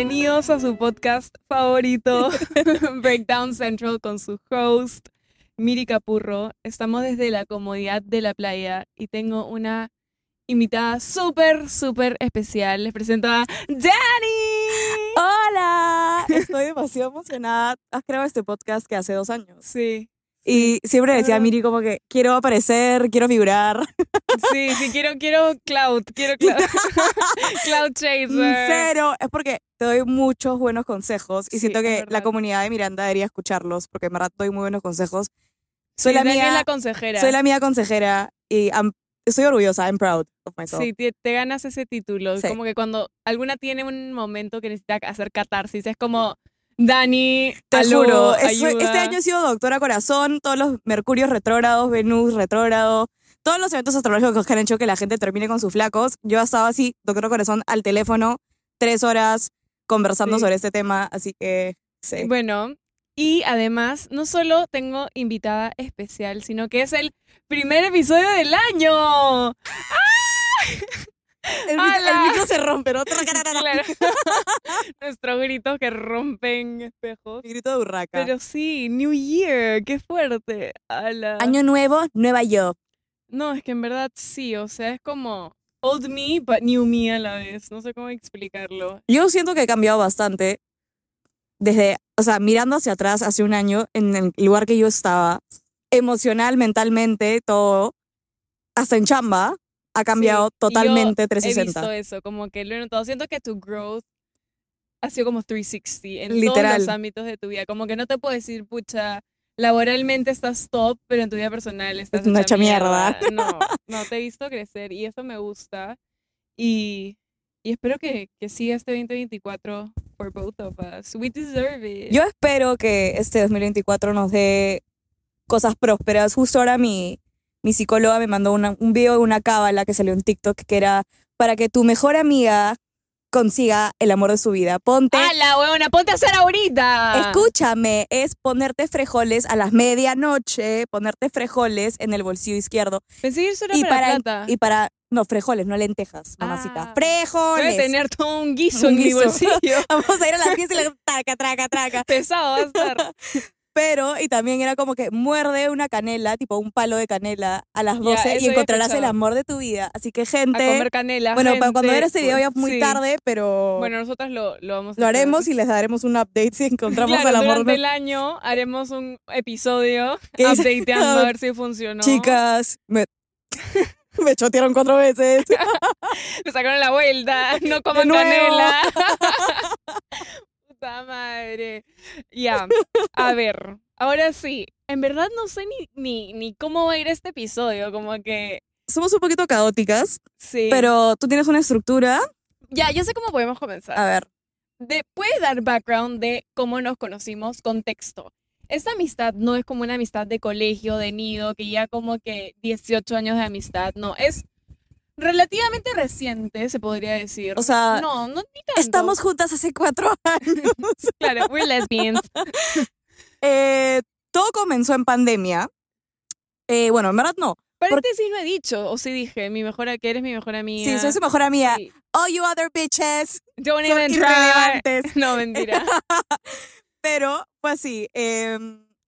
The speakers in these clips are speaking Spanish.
Bienvenidos a su podcast favorito, Breakdown Central, con su host, Miri Capurro. Estamos desde la comodidad de la playa y tengo una invitada súper, súper especial. Les presento a Dani. Hola, estoy demasiado emocionada. Has creado este podcast que hace dos años. Sí. Y siempre decía a Miri como que quiero aparecer, quiero figurar. Sí, sí, quiero, quiero cloud, quiero cloud. cloud chaser. Cero. Es porque te doy muchos buenos consejos y Sí, siento que la comunidad de Miranda debería escucharlos porque en verdad doy muy buenos consejos. Soy Sí, la mía, la consejera. soy la mía consejera y am- estoy orgullosa, I'm proud of myself. Sí, te, te ganas ese título. Sí. Como que cuando alguna tiene un momento que necesita hacer catarsis, es como, Dani, Te aló, juro, este ayuda". año he sido doctora corazón, todos los Mercurios retrógrados, Venus retrógrado, todos los eventos astrológicos que han hecho que la gente termine con sus flacos. Yo he estado así, doctora corazón, al teléfono, tres horas conversando Sí. sobre este tema, así que sí. Bueno, y además, no solo tengo invitada especial, sino que es el primer episodio del año. el, el micro se rompe, ¿no? Claro. Nuestros gritos que rompen espejos. Mi grito de urraca. Pero sí, New Year, qué fuerte. Ala. Año nuevo, nueva yo. No, es que en verdad sí, o sea, es como old me, but new me a la vez. No sé cómo explicarlo. Yo siento que he cambiado bastante desde, o sea, mirando hacia atrás hace un año, en el lugar que yo estaba, emocional, mentalmente, todo, hasta en chamba, ha cambiado Sí, totalmente He 360. visto eso, como que lo he notado. Siento que tu growth ha sido como 360 en todos Literal. los ámbitos de tu vida. Como que no te puedo decir, pucha, laboralmente estás top, pero en tu vida personal estás una hecha hecha mierda. No, no, te he visto crecer y eso me gusta. Y, y espero que, que siga este 2024 for both of us. We deserve it. Yo espero que este 2024 nos dé cosas prósperas. Justo ahora mi, mi psicóloga me mandó una- un video de una cábala que salió en TikTok que era para que tu mejor amiga consiga el amor de su vida. Ponte ¡Hala, huevona! ¡Ponte a hacer ahorita! Escúchame, es ponerte frijoles a las medianoche, ponerte frijoles en el bolsillo izquierdo. Pensé que eso era Y para, plata. y para, no, frijoles, no lentejas, mamacita. Ah. Frijoles. Debe tener todo un guiso Un en mi bolsillo. Vamos a ir a la fiesta y le traca, traca, traca. Pesado va a estar. Pero, y también era como que muerde una canela, tipo un palo de canela a las Ya, 12 eso y encontrarás el amor de tu vida. Así que, A gente. comer canela. bueno, cuando ver este video ya muy sí. tarde, pero Bueno, nosotras lo, lo vamos a lo hacer. haremos y les daremos un update si encontramos Claro, el amor. durante de el año haremos un episodio updateando a ver si funcionó. Chicas, me, me chotearon cuatro veces. Me sacaron la vuelta. No coman canela. Madre. Ya. A ver. Ahora sí. En verdad no sé ni, ni, ni cómo va a ir este episodio. Como que. Somos un poquito caóticas, Sí. pero tú tienes una estructura. Ya, yo sé cómo podemos comenzar. A ver, de, ¿Puedes dar background de cómo nos conocimos? Contexto. Esta amistad no es como una amistad de colegio, de nido, que ya como que 18 años de amistad, no, es relativamente reciente, se podría decir. O sea, no, no ni tanto. estamos juntas hace cuatro años. Claro, we're lesbians. Eh, todo comenzó en pandemia. Eh, bueno, en verdad no. Paréntesis no he dicho, o sí dije, mi mejor, que eres mi mejor amiga. Sí, soy su mejor amiga. Sí. All you other bitches Don't son even try. irrelevantes. No, mentira. Pero fue así. eh,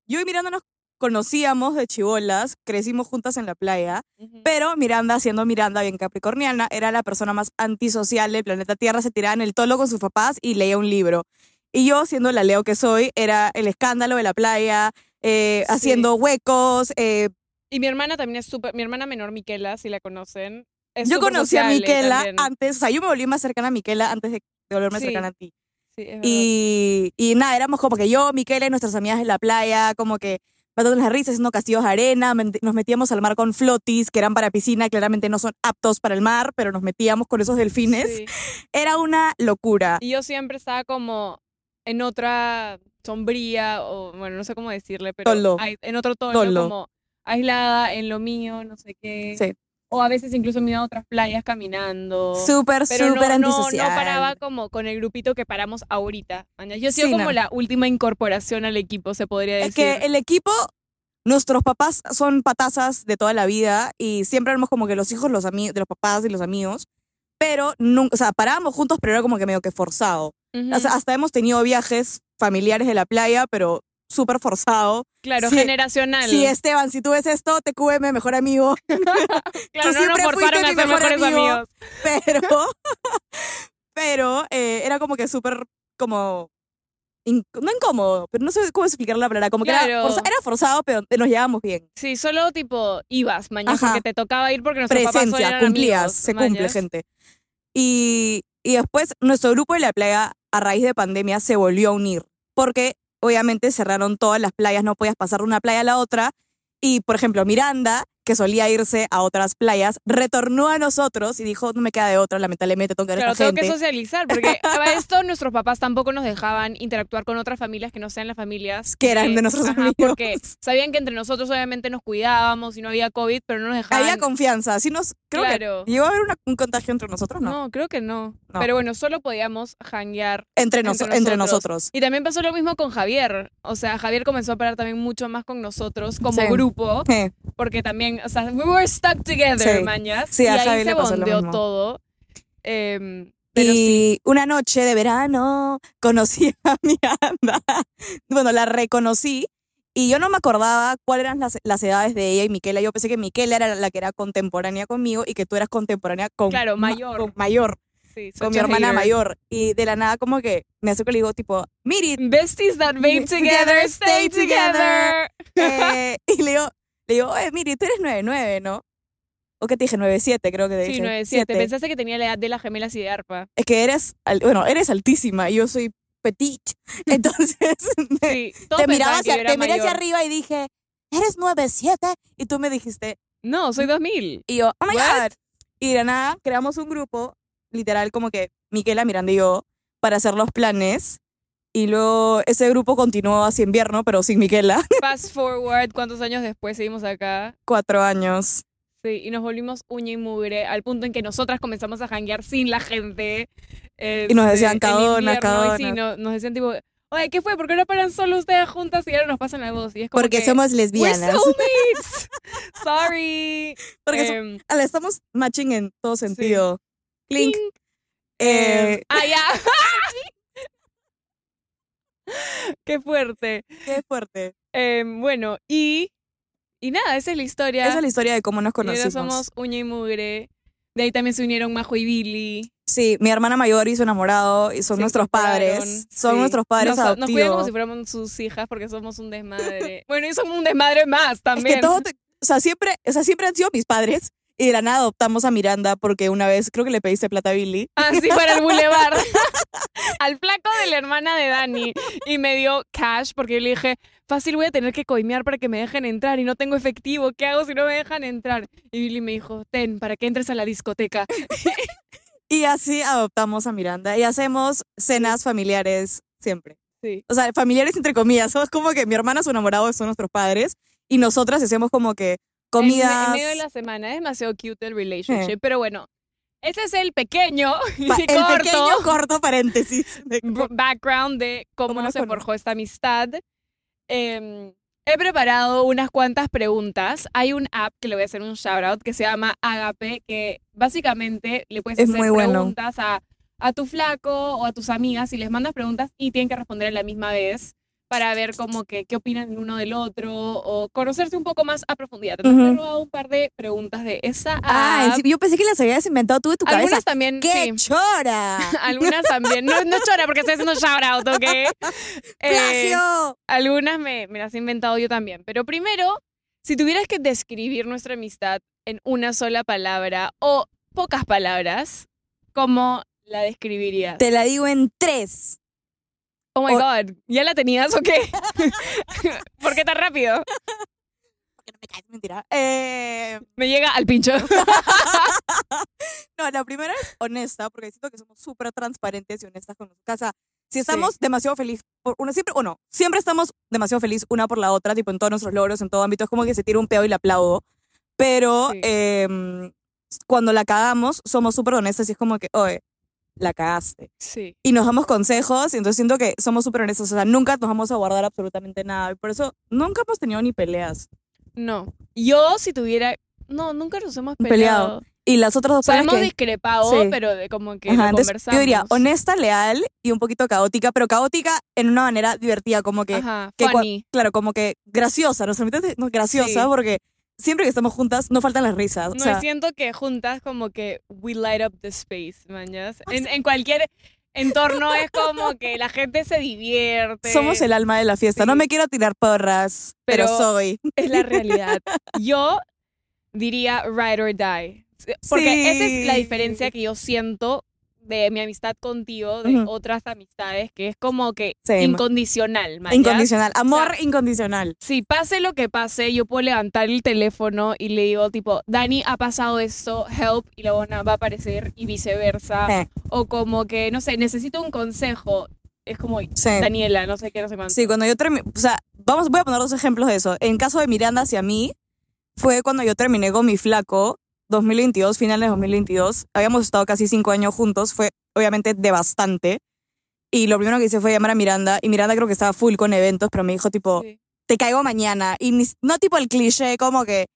yo y Miranda nos conocíamos de chivolas, crecimos juntas en la playa, Ujú. pero Miranda, siendo Miranda bien capricorniana, era la persona más antisocial del planeta Tierra, se tiraba en el tolo con sus papás y leía un libro. Y yo, siendo la Leo que soy, era el escándalo de la playa, eh, Sí. haciendo huecos. eh, Y mi hermana también es súper, mi hermana menor Miquela, si la conocen. es yo conocí a Miquela también. antes, o sea, yo me volví más cercana a Miquela antes de, de volverme Sí. cercana a ti. Sí. Y, y nada, éramos como que yo, Miquela y nuestras amigas en la playa, como que matándonos la risa, haciendo castillos de arena, nos metíamos al mar con flotis que eran para piscina, claramente no son aptos para el mar, pero nos metíamos con esos delfines. Sí. Era una locura. Y yo siempre estaba como en otra sombría, o bueno, no sé cómo decirle, pero en otro tono, Tolo. como aislada en lo mío, no sé qué. Sí. O a veces incluso me iba a otras playas caminando. Súper, no, súper no, antisocial. no paraba como con el grupito que paramos ahorita. Yo he sido Sí, como no. la última incorporación al equipo, se podría decir. Es que el equipo, nuestros papás son patazas de toda la vida y siempre éramos como que los hijos los de los papás y los amigos, pero nunca, o sea, parábamos juntos, pero era como que medio que forzado. Ujú. O sea, hasta hemos tenido viajes familiares de la playa, pero súper forzado. claro, sí, generacional. Sí, Esteban, si tú ves esto, te QM, mejor amigo. claro, tú no nos siempre fuiste mi mejor amigo. amigos. Pero, pero eh, era como que súper, como, in- no incómodo, pero no sé cómo explicar la palabra. Como que era, forza- era forzado, pero nos llevábamos bien. Sí, solo tipo ibas, mañana, porque te tocaba ir porque nuestros Presencia, cumplías, amigos, se cumple, gente. Y, y después nuestro grupo de la playa, a raíz de pandemia, se volvió a unir. Porque obviamente cerraron todas las playas, no podías pasar de una playa a la otra. Y, por ejemplo, Miranda, que solía irse a otras playas, retornó a nosotros y dijo, no me queda de otra, lamentablemente tengo que ver a Claro, esta tengo que socializar, porque a esto nuestros papás tampoco nos dejaban interactuar con otras familias que no sean las familias Que eran de nuestros amigos. Porque sabían que entre nosotros obviamente nos cuidábamos y no había COVID, pero no nos dejaban. Había confianza, así nos, creo Claro. que llegó a haber una- un contagio entre nosotros, ¿no? no. creo que no. No. Pero bueno, solo podíamos hanguear. entre, noso- entre entre nosotros. Y también pasó lo mismo con Javier. O sea, Javier comenzó a parar también mucho más con nosotros como Sí. grupo, Eh, porque también, o sea, we were stuck together, Sí. mañas. Sí, y a ahí Javi se le pasó lo bondeó mismo. todo. Em, pero y sí. una noche de verano conocí a Miranda. Bueno, la reconocí y yo no me acordaba cuáles eran las, las edades de ella y Miquela. Yo pensé que Miquela era la que era contemporánea conmigo y que tú eras contemporánea con, Claro, ma- mayor. con mayor, Sí, con mi hermana hater. mayor. Y de la nada como que me acerco y le digo tipo, Miri, Besties that vape together, stay together. eh, y le digo, le digo, oye, Miri, tú eres 99, ¿no? ¿O qué te dije? 97 creo que te Sí, dije. 9-7. Siete. Pensaste que tenía la edad de las gemelas y de arpa. es que eres, bueno, eres altísima y yo soy petit. Entonces, Sí, te miraba que hacia, te miré hacia arriba y dije, eres 97. Y tú me dijiste, No, soy 2000. y yo, oh my What? God. Y de nada, creamos un grupo, literal, como que Miquela, Miranda y yo, para hacer los planes. Y luego ese grupo continuó hacia invierno, pero sin Miquela. Fast forward, ¿cuántos años después seguimos acá? Cuatro años. Sí, y nos volvimos uña y mugre al punto en que nosotras comenzamos a janguear sin la gente. Y nos este, decían, "Cadona, invierno", y sí, cadona. no- nos decían tipo, oye, ¿qué fue? ¿Por qué no paran solo ustedes juntas y ahora nos pasan la voz? Y es como Porque que, somos "We're lesbianas. soulmates. Sorry. Porque so- Em, estamos matching en todo sentido. Clink. Clink. Eh, Em, ah, ya. Qué fuerte. qué fuerte. Em, bueno, y, y nada, esa es la historia. Esa es la historia de cómo nos Y ahora conocimos. somos uña y mugre. De ahí también se unieron Majo y Billy. Sí, mi hermana mayor y su enamorado y son se nuestros padres. Son sí. nuestros padres nos, Nos cuidan como adoptivos. si fuéramos sus hijas porque somos un desmadre. bueno, y somos un desmadre más Es también. que todo, te- o sea, siempre, o sea, siempre han sido mis padres y de la nada adoptamos a Miranda porque una vez creo que le pediste plata a Billy. Así para el boulevard. Al flaco de la hermana de Dani. Y me dio cash porque yo le dije, fácil voy a tener que coimear para que me dejen entrar y no tengo efectivo. ¿Qué hago si no me dejan entrar? Y Billy me dijo, ten, para que entres a la discoteca. Y así adoptamos a Miranda y hacemos cenas familiares siempre. Sí. O sea, familiares entre comillas. Somos como que mi hermana, su enamorado son nuestros padres y nosotras hacemos como que comidas. en medio de la semana. Es demasiado cute el relationship. Pero bueno, ese es el pequeño Pa- el corto pequeño corto paréntesis. de- background de cómo, ¿Cómo nos se forjó esta amistad. Em, he preparado unas cuantas preguntas. Hay un app que le voy a hacer un shout out que se llama Agape, que básicamente le puedes Es hacer bueno. preguntas a, a tu flaco o a tus amigas y les mandas preguntas y tienen que responder a la misma vez para ver como que qué opinan uno del otro o conocerse un poco más a profundidad. Entonces Ujú. he robado un par de preguntas de esa app. Ah, yo pensé que las habías inventado tú de tu cabeza. Algunas también, ¡Qué sí. chora! Algunas también. No, no chora porque estoy haciendo shout out, ¿ok? Eh, algunas me, me las he inventado yo también. Pero primero, si tuvieras que describir nuestra amistad en una sola palabra o pocas palabras, ¿cómo la describirías? Te la digo en tres. Oh my o- God, ¿ya la tenías o qué? ¿Por qué tan rápido? Porque no me caes, mentira. Eh, Me llega al pincho. no, la primera es honesta, porque siento que somos súper transparentes y honestas con. O sea, si estamos demasiado felices por una, siempre, o no, siempre estamos demasiado felices una por la otra, tipo en todos nuestros logros, en todo ámbito, es como que se tira un pedo y le aplaudo. Pero Sí. em, cuando la cagamos, somos súper honestas y es como que, oye, la cagaste. Sí. y nos damos consejos y entonces siento que somos súper honestos, o sea, nunca nos vamos a guardar absolutamente nada y por eso nunca hemos tenido ni peleas. No. Yo si tuviera... No, nunca nos hemos Peleado. peleado. Y las otras dos O sea, hemos que... discrepado, Sí. pero de como que Ajá, lo entonces, conversamos. yo diría honesta, leal y un poquito caótica, pero caótica en una manera divertida, como que, Ajá, que funny. claro, como que graciosa, ¿no? Solamente no, graciosa, Sí. porque siempre que estamos juntas no faltan las risas. O No, sea, y siento que juntas como que we light up the space, mañas. En, en cualquier entorno es como que la gente se divierte. somos el alma de la fiesta. No me quiero tirar porras, pero, Pero- soy. Es la realidad. Yo diría ride or die. Porque esa es la diferencia que yo siento de mi amistad contigo, de Ujú. otras amistades, que es como que Same. incondicional, mañas. Incondicional. Amor O sea, incondicional. Si pase lo que pase, yo puedo levantar el teléfono y le digo, tipo, Dani, ha pasado esto, help, y la buena va a aparecer, y viceversa. O como que, no sé, necesito un consejo. Es como, sí. Daniela, no sé qué, no sé cuánto. Sí, cuando yo terminé, o sea, vamos, voy a poner dos ejemplos de eso. En caso de Miranda hacia mí, fue cuando yo terminé con mi flaco, 2022, finales de 2022. Habíamos estado casi cinco años juntos, fue obviamente devastante. Y lo primero que hice fue llamar a Miranda, y Miranda creo que estaba full con eventos, pero me dijo tipo, Sí. te caigo mañana. Y no tipo el cliché como que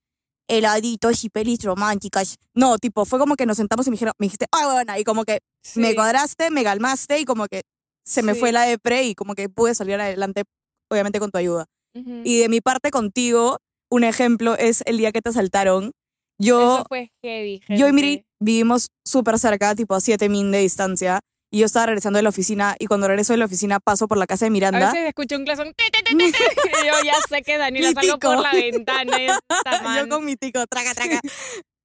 heladitos y pelis románticas. No, tipo, fue como que nos sentamos y me dijeron, me dijiste, ay, bueno, y como que me Sí. cuadraste, me calmaste y como que se me Sí. fue la depre y como que pude salir adelante, obviamente con tu ayuda. Ujú. Y de mi parte contigo, un ejemplo es el día que te asaltaron. Yo, Eso fue heavy, yo y Miri vivimos súper cerca, tipo a 7 min de distancia. Y yo estaba regresando de la oficina y cuando regreso de la oficina paso por la casa de A Miranda. veces escucho un clasón. Yo ya sé que Daniela salgo por la ventana. está yo con mi tico, traca, traca.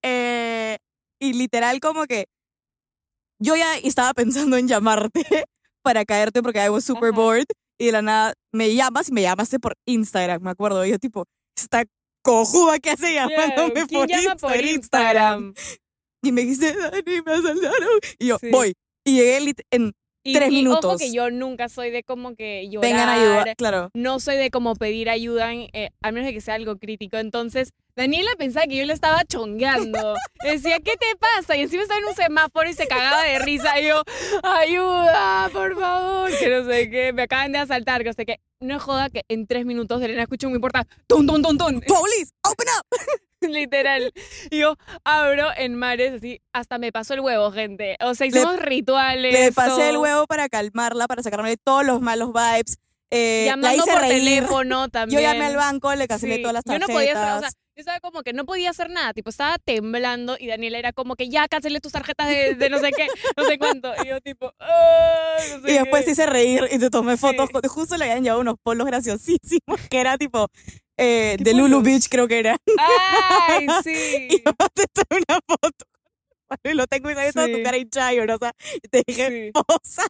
Eh, y literal como que yo ya estaba pensando en llamarte para caerte porque I was super Ajá. bored y de la nada me llamas y me llamaste por Instagram, me acuerdo. Y yo tipo, esta cojuda que hace llamándome ¿Quién por, llama por Insta- Instagram? Y me dijiste, Dani, me asaltaron. Y yo, Sí. voy. Y llegué en Y, Tres y Ojo minutos. que yo nunca soy de como que llorar. vengan a ayudar, claro. No soy de como pedir ayuda, en, eh, a menos de que sea algo crítico. Entonces, Daniela pensaba que yo le estaba chongueando. Decía, ¿qué te pasa? Y encima estaba en un semáforo y se cagaba de risa. Y yo, ayuda, por favor. Que no sé qué, me acaban de asaltar. Que no sé qué. No es joda que en tres minutos de Elena escucho muy puerta. ¡Tum, tum, tum, tum! Police, open up. Literal. Y yo abro en mares así. Hasta me pasó el huevo, gente. O sea, hicimos rituales. Le pasé el huevo para calmarla, para sacarme todos los malos vibes. Eh, la Llamando hice por reír. teléfono también. Yo llamé al banco, le cancelé Sí, todas las Yo tarjetas. no podía o sea, yo estaba como que no podía hacer nada, tipo, estaba temblando y Daniela era como que ya cancelé tus tarjetas de, de no sé qué, no sé cuánto. Y yo tipo, "Ay, no sé y después qué". hice reír y te tomé Sí. fotos. Justo le habían llevado unos polos graciosísimos que era tipo eh, ¿Qué de Lulu polos? Beach, creo que era. ¡Ay, Y sí! además te tomé una foto. Y lo tengo y ahí está tu Sí. cara y chayo, ¿no? O sea, y te dije, Sí. posa.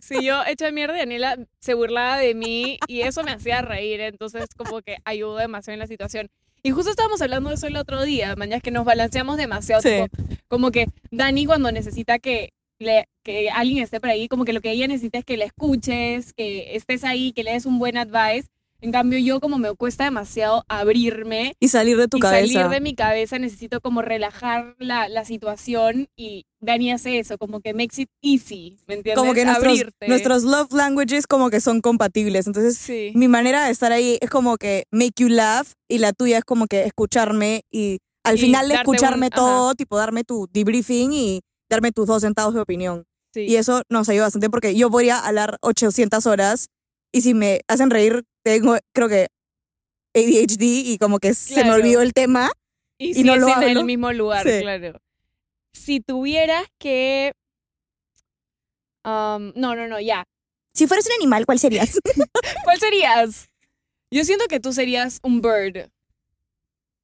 Si yo hecha mierda, Daniela se burlaba de mí y eso me hacía reír, entonces como que ayudó demasiado en la situación. Y justo estábamos hablando de eso el otro día, mañana que nos balanceamos demasiado, Sí. tipo, como que Dani cuando necesita que, le, que alguien esté por ahí, como que lo que ella necesita es que le escuches, que estés ahí, que le des un buen advice. En cambio yo como me cuesta demasiado abrirme Y salir de tu y cabeza. salir de mi cabeza, necesito como relajar la, la situación y Dani hace eso, como que makes it easy, ¿me entiendes? Como que nuestros, Abrirte. nuestros love languages como que son compatibles. Entonces, Sí. mi manera de estar ahí es como que make you laugh y la tuya es como que escucharme y al Y final de un- escucharme ajá. todo, tipo darme tu debriefing y darme tus dos centavos de opinión. Sí. Y eso nos ayuda bastante porque yo podría hablar 800 horas y si me hacen reír, tengo creo que ADHD y como que se me olvidó el tema. y, y no sigues lo en el hablo. mismo lugar, Sí. claro. Si tuvieras que... um, no, no, no, ya. Si fueras un animal, ¿cuál serías? ¿Cuál serías? Yo siento que tú serías un bird.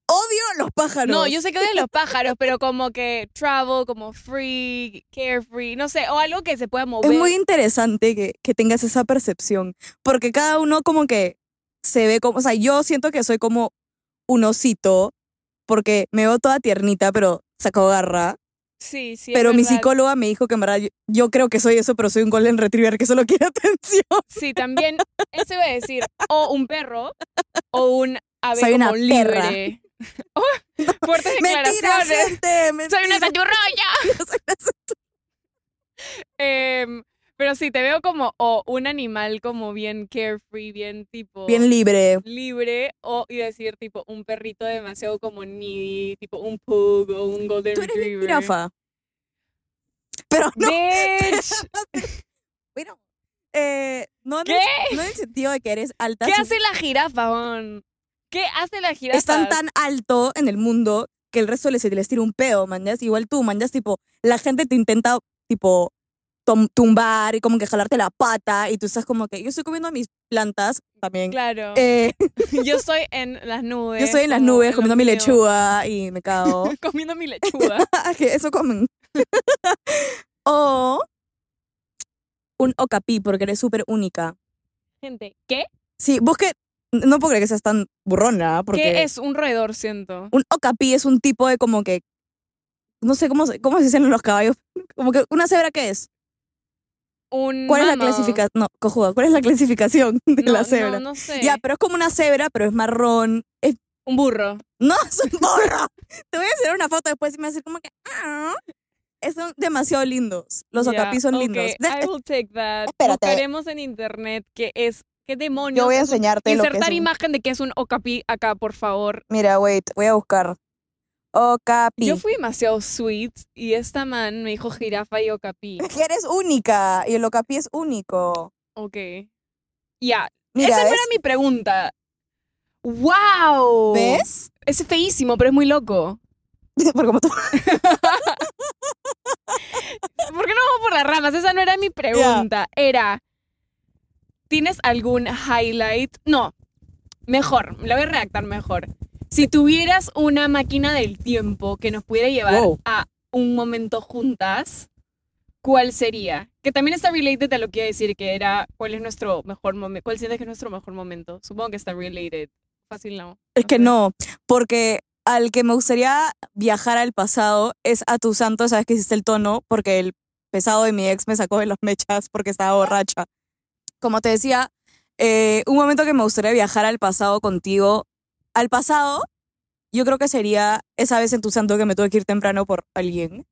Odio los pájaros. No, yo sé que odias los pájaros, pero como que travel, como free, carefree, no sé, o algo que se pueda mover. Es muy interesante que, que tengas esa percepción, porque cada uno como que se ve como, o sea, yo siento que soy como un osito, porque me veo toda tiernita, pero saco garra, Sí, sí. pero mi psicóloga me dijo que en verdad yo, yo creo que soy eso, pero soy un golden retriever que solo quiere atención. Sí, también, eso iba a decir, o un perro, o un ave Soy como una perra. Oh, fuertes Mentira, declaraciones. gente, mentira. Soy una santurroya. Soy una Em, Pero sí, te veo como o un animal como bien carefree, bien tipo Bien libre. libre, o y decir tipo un perrito demasiado como needy, tipo un pug o un golden Tú eres retriever. jirafa. Pero no, Bitch, bueno, eh, no, en ¿Qué? el, no en el sentido de que eres alta. ¿Qué hace la jirafa, Gon? ¿Qué hace la jirafa? Están tan alto en el mundo que el resto les, les tira un pedo, manjas. Igual tú, manjas, tipo, la gente te intenta, tipo, tumbar y como que jalarte la pata y tú estás como que, yo estoy comiendo mis plantas también. Claro. Eh, Yo estoy en las nubes. yo estoy en las nubes comiendo mi mío. lechuga y me cago. comiendo mi lechuga. que eso comen. o un okapi, porque eres súper única. Gente, ¿qué? Sí, vos que, no puedo creer que seas tan burrona, porque ¿Qué es un roedor, siento? un okapi es un tipo de como que, no sé cómo, cómo se dicen los caballos, como que una cebra, ¿qué es? Un ¿Cuál es la clasificación? No, cojuda, ¿cuál es la clasificación de No, la cebra? No, no sé. Ya, pero es como una cebra, pero es marrón. Es, Un burro. no, es un burro. Te voy a hacer una foto después y me vas a decir como que, ah, son demasiado lindos. Los Ya, okapis son ok, lindos. I will take that. Espérate. Buscaremos en internet qué es, qué demonios. Yo voy a enseñarte lo que es Insertar un- imagen de qué es un okapi acá, por favor. Mira, wait, voy a buscar. Okapi. Yo fui demasiado sweet y esta man me dijo jirafa y okapi. Que eres única y el okapi es único. Ok. Ya. Esa no era mi pregunta. ¡Wow! ¿Ves? Es feísimo, pero es muy loco. Como tú- ¿Por qué no vamos por las ramas? Esa no era mi pregunta. Era, ¿tienes algún highlight? No, mejor, la voy a redactar mejor. Si tuvieras una máquina del tiempo que nos pudiera llevar Wow. a un momento juntas, ¿cuál sería? Que también está related a lo que iba a decir, que era, ¿cuál es nuestro mejor momento? ¿Cuál sientes que es nuestro mejor momento? Supongo que está related. Fácil no. Es que no, porque al que me gustaría viajar al pasado es a tu santo, sabes que hiciste el tono, porque el pesado de mi ex me sacó de los mechas porque estaba borracha. Como te decía, eh, un momento que me gustaría viajar al pasado contigo, al pasado, yo creo que sería esa vez en tu santo que me tuve que ir temprano por alguien. Un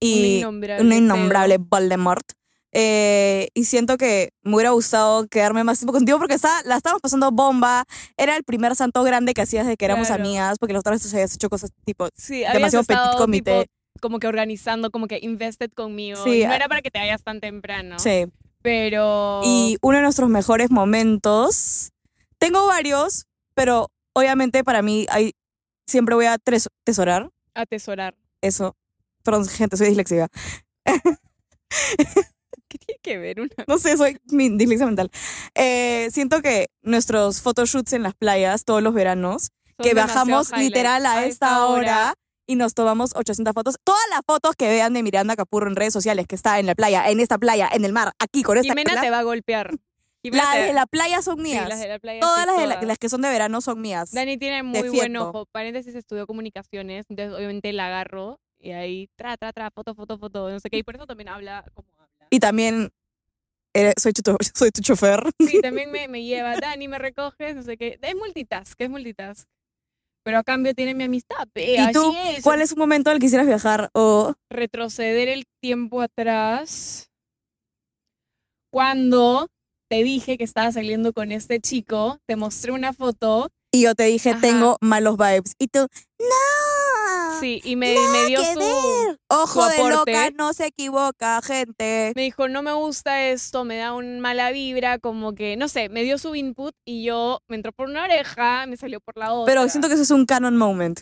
Y innombrable. un innombrable Voldemort. Eh, y siento que me hubiera gustado quedarme más tiempo contigo porque está, la estábamos pasando bomba. Era el primer santo grande que hacías desde que éramos Claro. amigas, porque los otros habías hecho cosas tipo. Sí, demasiado petit comité. tipo, como que organizando, como que invested conmigo. Sí, no era para que te vayas tan temprano. Sí. Pero. Y uno de nuestros mejores momentos. Tengo varios, pero obviamente para mí hay, siempre voy a atesorar Atesorar. eso. Perdón, gente, soy disléxica. ¿Qué tiene que ver una? No sé, soy mi dislexia mental. Eh, siento que nuestros photoshoots en las playas todos los veranos Son que bajamos literal a esta hora y nos tomamos 800 fotos. Todas las fotos que vean de Miranda Capurro en redes sociales, que está en la playa, en esta playa, en el mar, aquí con esta Jimena te va a golpear. Las de la playa son Sí, mías. las de la playa. Todas sí, las, de la- todas. las que son de verano son mías. Dani tiene muy buen ojo. Paréntesis, estudió comunicaciones. Entonces, obviamente, la agarró. Y ahí, tra, tra, tra, foto, foto, foto. No sé qué. Y por eso también habla como habla. Y también eh, soy, tu, soy tu chofer. Sí, también me, me lleva. Dani, me recoges. No sé qué. Es multitask, es multitask. Pero a cambio tiene mi amistad. pe, ¿Y tú es. cuál es un momento al que quisieras viajar? O retroceder el tiempo atrás cuando te dije que estaba saliendo con este chico, te mostré una foto, y yo te dije, Ajá. tengo malos vibes. Y tú, no. sí, y me, me dio que su... ver. Ojo su de loca, no se equivoca, gente. Me dijo, no me gusta esto, me da un mala vibra, como que, no sé, me dio su input y yo me entró por una oreja, me salió por la otra. Pero siento que eso es un canon moment.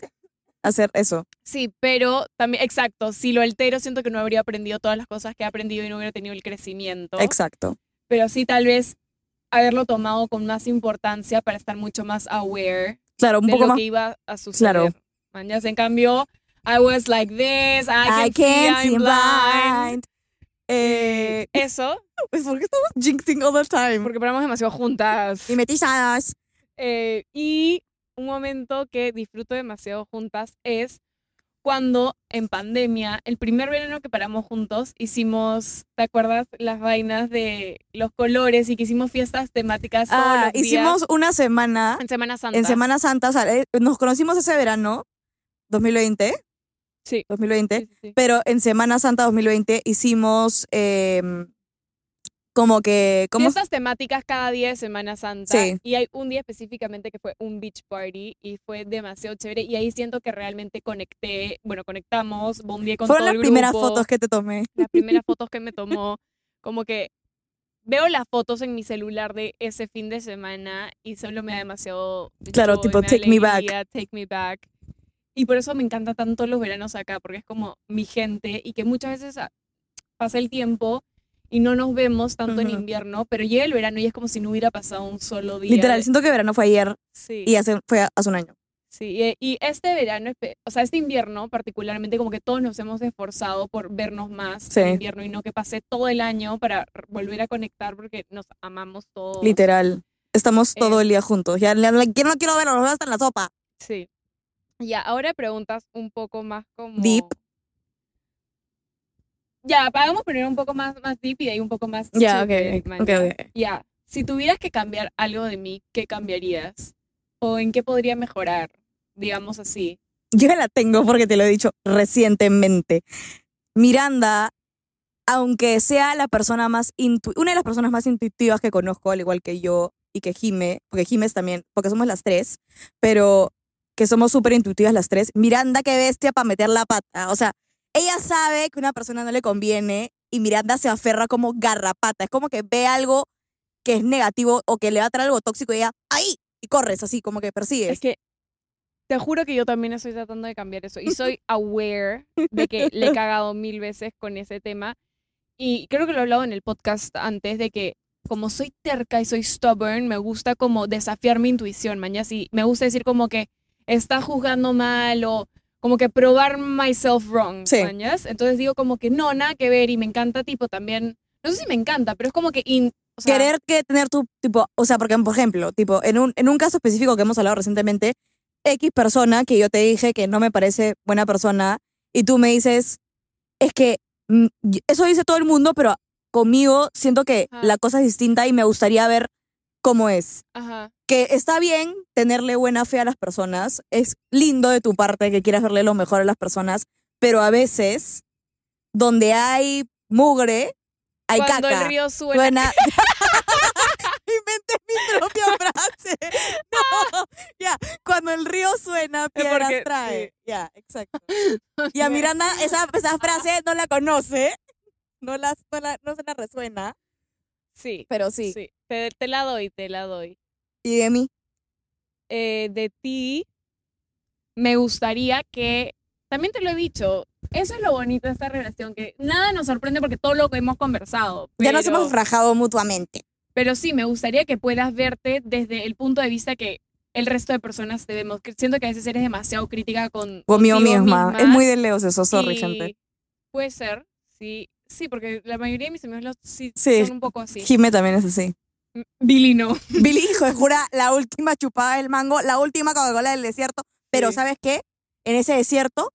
Hacer eso. Sí, pero también, exacto, si lo altero, siento que no habría aprendido todas las cosas que he aprendido y no hubiera tenido el crecimiento. Exacto. Pero sí tal vez haberlo tomado con más importancia para estar mucho más aware Claro, un de poco lo más. que iba a suceder. Claro. Mañas, en cambio, I was like this, I can I can't see I'm blind. blind. Eh, Eso, pues porque estamos jinxing all the time. porque paramos demasiado juntas. Y metizadas. Eh, y un momento que disfruto demasiado juntas es cuando en pandemia, el primer verano que paramos juntos, hicimos, ¿te acuerdas? Las vainas de los colores y que hicimos fiestas temáticas todos Ah, los días hicimos una semana en Semana Santa. en Semana Santa. o sea, eh, nos conocimos ese verano, 2020. Sí. 2020. Sí, sí, sí. Pero en Semana Santa 2020 hicimos eh, como que, como Fiestas temáticas cada día de Semana Santa. Sí. Y hay un día específicamente que fue un beach party y fue demasiado chévere. Y ahí siento que realmente conecté, bueno, conectamos, bondeé con fueron todo las el primeras grupo, fotos que te tomé. Las primeras fotos que me tomó. Como que veo las fotos en mi celular de ese fin de semana y solo me da demasiado. Claro, tipo, da take me back. alegría, Take me back. Y por eso me encanta tanto los veranos acá, porque es como mi gente y que muchas veces ah, pasa el tiempo y no nos vemos tanto en Ujú. invierno, pero llega el verano y es como si no hubiera pasado un solo día. Literal, siento que verano fue ayer Sí, y hace, fue hace un año. sí. Y, y este verano, o sea, este invierno particularmente, como que todos nos hemos esforzado por vernos más Sí. en invierno y no que pase todo el año para volver a conectar porque nos amamos todos. Literal. Estamos todo Eh. el día juntos. Ya, ya- ya no quiero verlo, nos vemos hasta en la sopa. Sí. Ya, ahora preguntas un poco más como... Deep. Ya, vamos primero un poco más, más deep y de ahí un poco más... Ya, ok, man, ok, ya. si tuvieras que cambiar algo de mí, ¿qué cambiarías? ¿O en qué podría mejorar? Digamos así. Yo la tengo porque te lo he dicho recientemente. Miranda, aunque sea la persona más intu- una de las personas más intuitivas que conozco, al igual que yo y que Jime, porque Jime es también, porque somos las tres, pero que somos súper intuitivas las tres. Miranda, qué bestia para meter la pata. O sea, ella sabe que una persona no le conviene y Miranda se aferra como garrapata. Es como que ve algo que es negativo o que le va a traer algo tóxico y ella, ahí, y corres así, como que persigues. Es que te juro que yo también estoy tratando de cambiar eso. Y soy aware de que le he cagado mil veces con ese tema. Y creo que lo he hablado en el podcast antes de que como soy terca y soy stubborn, me gusta como desafiar mi intuición, mañana. Y me gusta decir como que está juzgando mal o como que probar myself wrong, Sí. mañas. Entonces digo como que no, nada que ver y me encanta tipo también, no sé si me encanta, pero es como que... in- o sea, querer que tener tu tipo, o sea, porque por ejemplo, tipo, en un, en un caso específico que hemos hablado recientemente, X persona que yo te dije que no me parece buena persona y tú me dices, es que mm, eso dice todo el mundo, pero conmigo siento que Ajá. la cosa es distinta y me gustaría ver cómo es. Ajá. Que está bien tenerle buena fe a las personas, es lindo de tu parte que quieras verle lo mejor a las personas, pero a veces donde hay mugre, hay Cuando caca. el río suena, Suena. Inventé mi propia frase. No, ya. Cuando el río suena, piedras porque- trae. sí. Ya, exacto. Y a Miranda, esa, esa frase no la conoce. No, la, no, la- no se la resuena. sí, Pero sí. sí, Te, te la doy, te la doy. Y de mí. eh, de ti, me gustaría que, también te lo he dicho, eso es lo bonito de esta relación, que nada nos sorprende porque todo lo que hemos conversado. Ya nos hemos rajado mutuamente. Pero sí, me gustaría que puedas verte desde el punto de vista que el resto de personas te vemos. Siento que a veces eres demasiado crítica con Conmigo contigo misma. Es muy de leos eso, sorry, y gente. Puede ser, sí. Sí, porque la mayoría de mis amigos los- sí, Sí. son un poco así. Jime también es así. Billy no. Billy, hijo de jura, la última chupada del mango, la última Coca-Cola del desierto. Pero Sí. ¿sabes qué? En ese desierto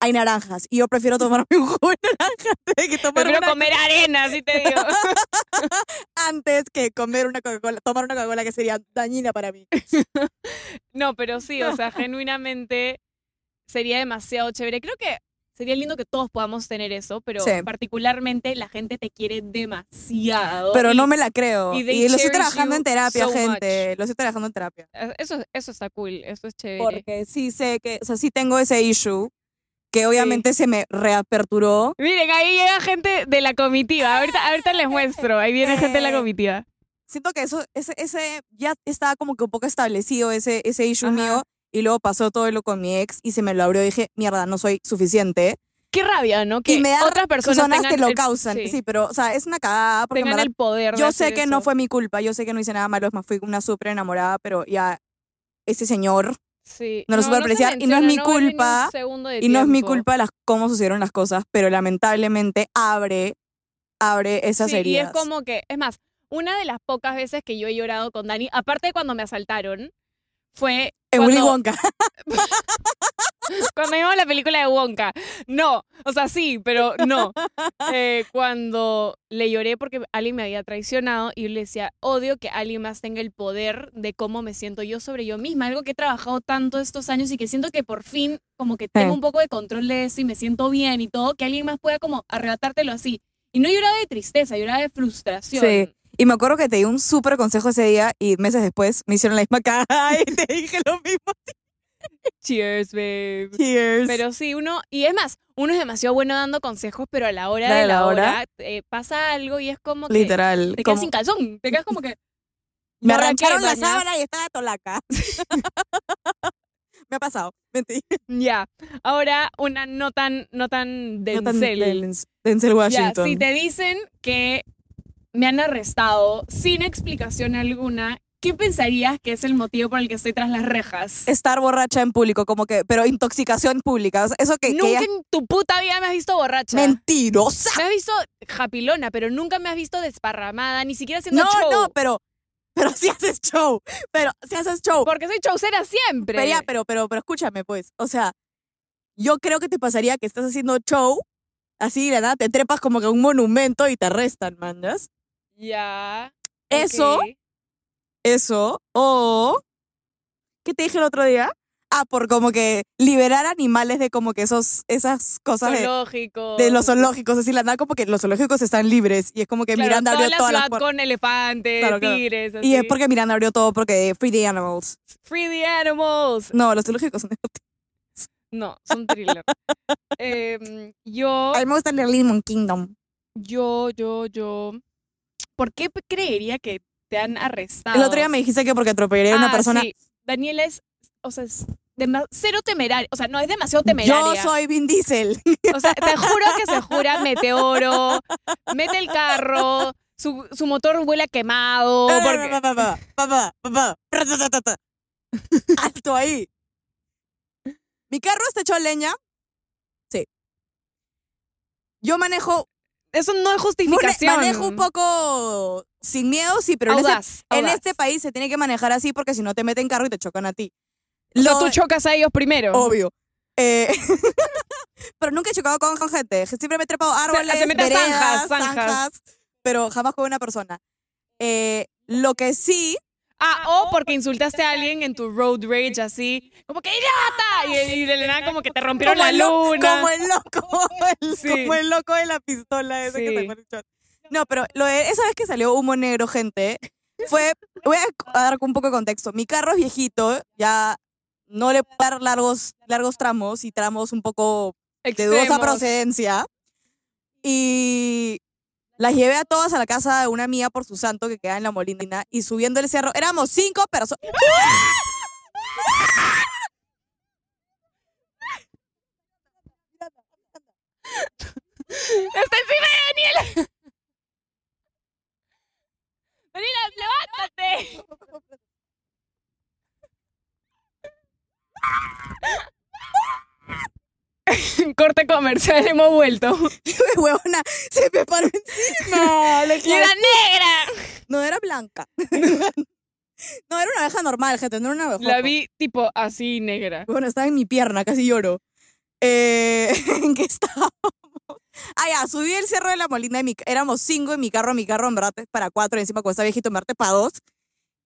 hay naranjas. Y yo prefiero tomarme un jugo de naranja antes que tomar Prefiero una comer arena, así te digo. antes que comer una Coca-Cola, tomar una Coca-Cola que sería dañina para mí. No, pero sí, o sea, genuinamente sería demasiado chévere. Creo que sería lindo que todos podamos tener eso, pero Sí. particularmente la gente te quiere demasiado. Pero y no me la creo. y Y, lo estoy trabajando en terapia, so gente. Lo estoy trabajando en terapia. Eso, eso está cool, eso es chévere. Porque sí sé que, o sea, sí tengo ese issue que obviamente se me reaperturó. Miren, ahí llega gente de la comitiva. Ahorita, ahorita les muestro. Ahí viene gente de la Eh, comitiva. Siento que eso, ese, ese ya estaba como que un poco establecido ese, ese issue Ajá. mío. Y luego pasó todo lo con mi ex y se me lo abrió y dije, mierda, no soy suficiente. Qué rabia, ¿no? Que y me da otras personas, personas tengan te lo el- causan. sí, Sí. pero, o sea, es una cagada porque en tengan verdad, el poder. de yo sé que no eso. fue mi culpa, yo sé que no hice nada malo, es más, fui una súper enamorada, pero ya ese señor Sí. no lo se apreciar y no es mi un culpa, y no es mi tiempo. culpa las, cómo sucedieron las cosas, pero lamentablemente abre, abre esas Sí, y heridas. es como que, es más, una de las pocas veces que yo he llorado con Dani, aparte de cuando me asaltaron, fue en Willy cuando- Wonka. cuando vimos la película de Wonka. No, o sea, sí, pero no. Eh, cuando le lloré porque alguien me había traicionado y yo le decía, odio que alguien más tenga el poder de cómo me siento yo sobre yo misma, algo que he trabajado tanto estos años y que siento que por fin como que tengo Sí. un poco de control de eso y me siento bien y todo, que alguien más pueda como arrebatártelo así. Y no lloraba de tristeza, lloraba de frustración. Sí. Y me acuerdo que te di un súper consejo ese día y meses después me hicieron la misma cara y te dije lo mismo. Cheers, babe. Cheers. Pero sí, uno, y es más, uno es demasiado bueno dando consejos, pero a la hora La de de la hora. hora eh, pasa algo y es como que Literal. te quedas como- sin calzón, te quedas como que... me ¿y ahora arrancaron la sábana y estaba tolaca. me ha pasado. Mentí. Ya, ahora una no tan, no tan No tan Denzel. Denzel Ya, Washington. si te dicen que me han arrestado sin explicación alguna, ¿qué pensarías que es el motivo por el que estoy tras las rejas? Estar borracha en público, como que, pero intoxicación pública. o sea, eso que, que Nunca ella- en tu puta vida me has visto borracha. Mentirosa. Me has visto japilona, pero nunca me has visto desparramada, ni siquiera haciendo No, show. no, pero, pero si haces show. Pero si haces show. Porque soy showcera siempre. Pero ya, pero, pero, pero escúchame, pues. O sea, yo creo que te pasaría que estás haciendo show, así de nada te trepas como que a un monumento y te arrestan, mandas. Ya. Eso, ok. eso, o. ¿Qué te dije el otro día? Ah, por como que liberar animales de como que esos, esas cosas de, Zoológico. de los zoológicos, así la nada, como que los zoológicos están libres y es como que Claro, Miranda toda abrió la todas las ciudad puertas. con elefantes, Claro, claro. tigres, Y es así. porque Miranda abrió todo porque Free the Animals. Free the animals. No, los zoológicos son No, son thriller. Em, yo, A mí me gusta el Lemon Kingdom. yo, yo, yo. ¿Por qué creería que te han arrestado? El otro día me dijiste que porque atropellé a una Ah, persona. sí. Daniela es, o sea, es cero temeraria. O sea, no es demasiado temeraria. Yo soy Vin Diesel. O sea, te juro que se jura meteoro, mete el carro, su, su motor vuela quemado. Porque... Papá, papá, papá. Alto ahí. Mi carro está hecho leña. Sí. Yo manejo. Eso no es justificación. Manejo un poco sin miedo, sí, pero en este, audaz, en audaz. este país se tiene que manejar así porque si no te meten carro y te chocan a ti. O sea, tú chocas a ellos primero. Obvio. Eh, pero nunca he chocado con, con gente. Siempre me he trepado árboles, se a veredas, zanjas, zanjas. pero jamás con una persona. Eh, lo que sí, Ah, o porque insultaste a alguien en tu road rage así, como que idiota. Y, y de la nada como que te rompieron como la luna. como el loco, el- Sí. como el loco de la pistola ese que te shot. No, pero lo de- esa vez que salió humo negro, gente, fue, voy a, dar un poco de contexto. Mi carro es viejito, ya no le puedo dar largos, largos tramos y tramos un poco de dudosa Extremos. procedencia. Y las llevé a todas a la casa de una mía por su santo que queda en la Molina y subiendo el cerro, éramos cinco personas. Está encima de Daniela. Daniela, levántate. Corte comercial, hemos vuelto. Huevona, se me paró encima. Le ¡Y era negra! No era blanca. no, era una abeja normal, gente, no era una abeja. La vi tipo así negra. Bueno, estaba en mi pierna, casi lloro. Eh, ¿En qué estábamos? Ah, ya, subí el cerro de la Molina. De mi, éramos cinco en mi carro. Mi carro, en verdad, para cuatro. Y encima, cuando está viejito, en para dos.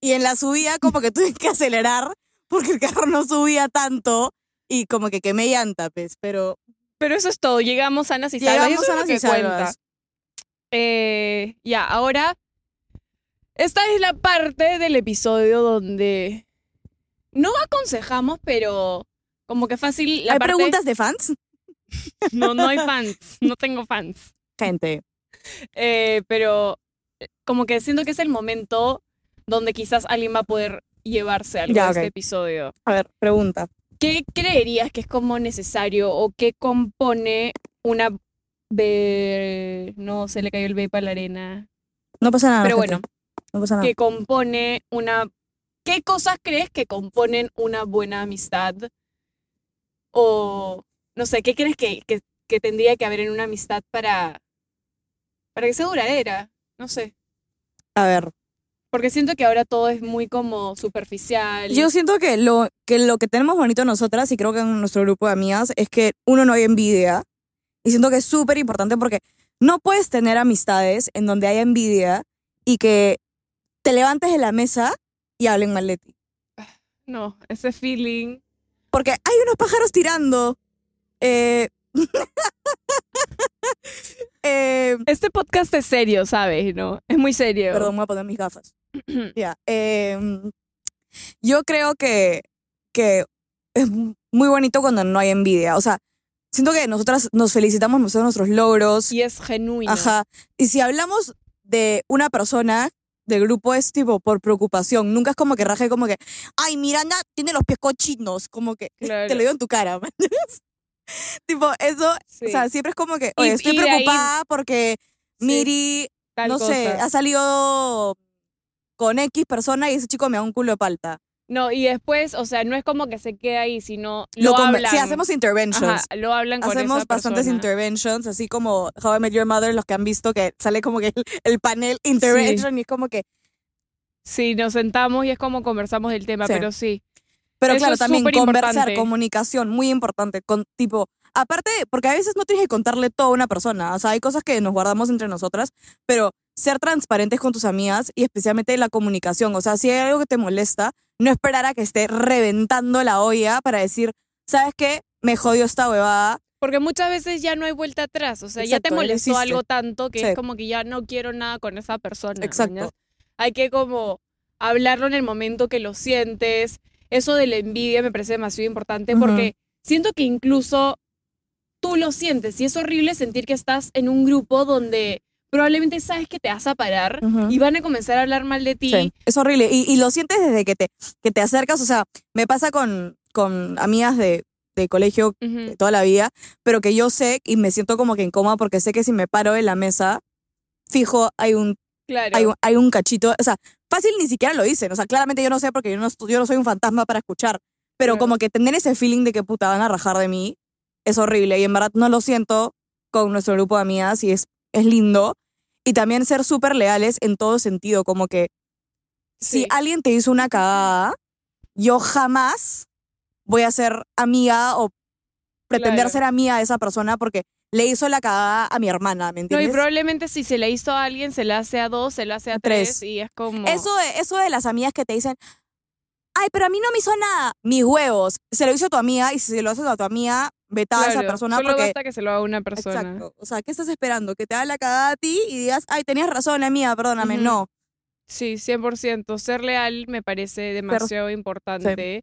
Y en la subida, como que tuve que acelerar porque el carro no subía tanto. Y como que quemé llanta, pues. Pero Pero eso es todo. Llegamos sanas y salvas. y llegamos eso es lo sanas y cuenta. salvas. Eh, ya, ahora. Esta es la parte del episodio donde. No aconsejamos, pero. Como que fácil. La ¿Hay parte- preguntas de fans? No, no hay fans. No tengo fans. Gente. Eh, pero. eh, Como que siento que es el momento donde quizás alguien va a poder llevarse algo Ya, de ok. este episodio. A ver, pregunta. ¿Qué creerías que es como necesario o qué compone una no se le cayó el vape a la arena? No pasa nada. Pero gente. bueno, No pasa nada. ¿qué compone una ¿Qué cosas crees que componen una buena amistad? O no sé, ¿qué crees que, que, que tendría que haber en una amistad para para que sea duradera? No sé, A ver. Porque siento que ahora todo es muy como superficial. Yo siento que lo, que lo que tenemos bonito nosotras, y creo que en nuestro grupo de amigas, es que uno no hay envidia. Y siento que es súper importante porque no puedes tener amistades en donde haya envidia y que te levantes de la mesa y hablen mal de ti. no, ese feeling Porque hay unos pájaros tirando. Eh, eh, Este podcast es serio, ¿sabes? ¿No? Es muy serio. Perdón, voy a poner mis gafas. Ya. em, yo creo que, que es muy bonito cuando no hay envidia. O sea, siento que nosotras nos felicitamos por nuestros logros. Y es genuino. Ajá. Y si hablamos de una persona del grupo es tipo por preocupación. Nunca es como que raje como que, ay, Miranda tiene los pies cochinos. Como que te Claro. lo digo en tu cara. tipo, eso, Sí. o sea, siempre es como que, Y- oye, estoy y de ahí- preocupada porque Sí, Miri, no sé, cosa. ha salido con X persona y ese chico me da un culo de palta. No, y después, o sea, no es como que se quede ahí, sino Lo lo, hablan. sí, hacemos interventions. Ajá, lo hablan con Hacemos esa bastantes persona. interventions, así como How I Met Your Mother, los que han visto que sale como que el, el panel intervention y es como que... Sí, nos sentamos y es como conversamos del tema, Sí. pero sí. Pero Eso claro, también conversar, importante. comunicación, muy importante. Con, tipo, aparte, porque a veces no tienes que contarle todo a una persona. O sea, hay cosas que nos guardamos entre nosotras, pero ser transparentes con tus amigas y especialmente la comunicación. O sea, si hay algo que te molesta, no esperar a que esté reventando la olla para decir, ¿sabes qué? Me jodió esta huevada. Porque muchas veces ya no hay vuelta atrás, o sea, ya te Exacto, ya lo molestó algo tanto que Sí. es como que ya no quiero nada con esa persona. Exacto. ¿mañas? Hay que como hablarlo en el momento que lo sientes. Eso de la envidia me parece demasiado importante porque siento que incluso tú lo sientes y es horrible sentir que estás en un grupo donde probablemente sabes que te vas a parar y van a comenzar a hablar mal de ti. Sí, es horrible. Y, y lo sientes desde que te, que te acercas. O sea, me pasa con, con amigas de, de colegio de toda la vida, pero que yo sé y me siento como que incómoda porque sé que si me paro en la mesa, fijo, hay un, Claro. hay un, hay un cachito. O sea, fácil ni siquiera lo dicen. O sea, claramente yo no sé porque yo no, yo no soy un fantasma para escuchar. Pero Claro. como que tener ese feeling de que puta van a rajar de mí es horrible. Y en verdad no lo siento con nuestro grupo de amigas y es, es lindo. Y también ser súper leales en todo sentido. Como que si alguien te hizo una cagada, yo jamás voy a ser amiga o pretender Claro. ser amiga de esa persona porque le hizo la cagada a mi hermana, ¿me No, y entiendes? probablemente si se le hizo a alguien, se le hace a dos, se le hace a Tres. tres, y es como... Eso de, eso de las amigas que te dicen, ay, pero a mí no me hizo nada. Mis huevos. Se lo hizo a tu amiga y si se lo haces a tu amiga, vete a esa Claro, persona solo porque... basta que se lo haga una persona. Exacto. O sea, ¿qué estás esperando? Que te haga la cagada a ti y digas, ay, tenías razón, amiga, perdóname. Ujú. No. Sí, 100%. Ser leal me parece demasiado importante.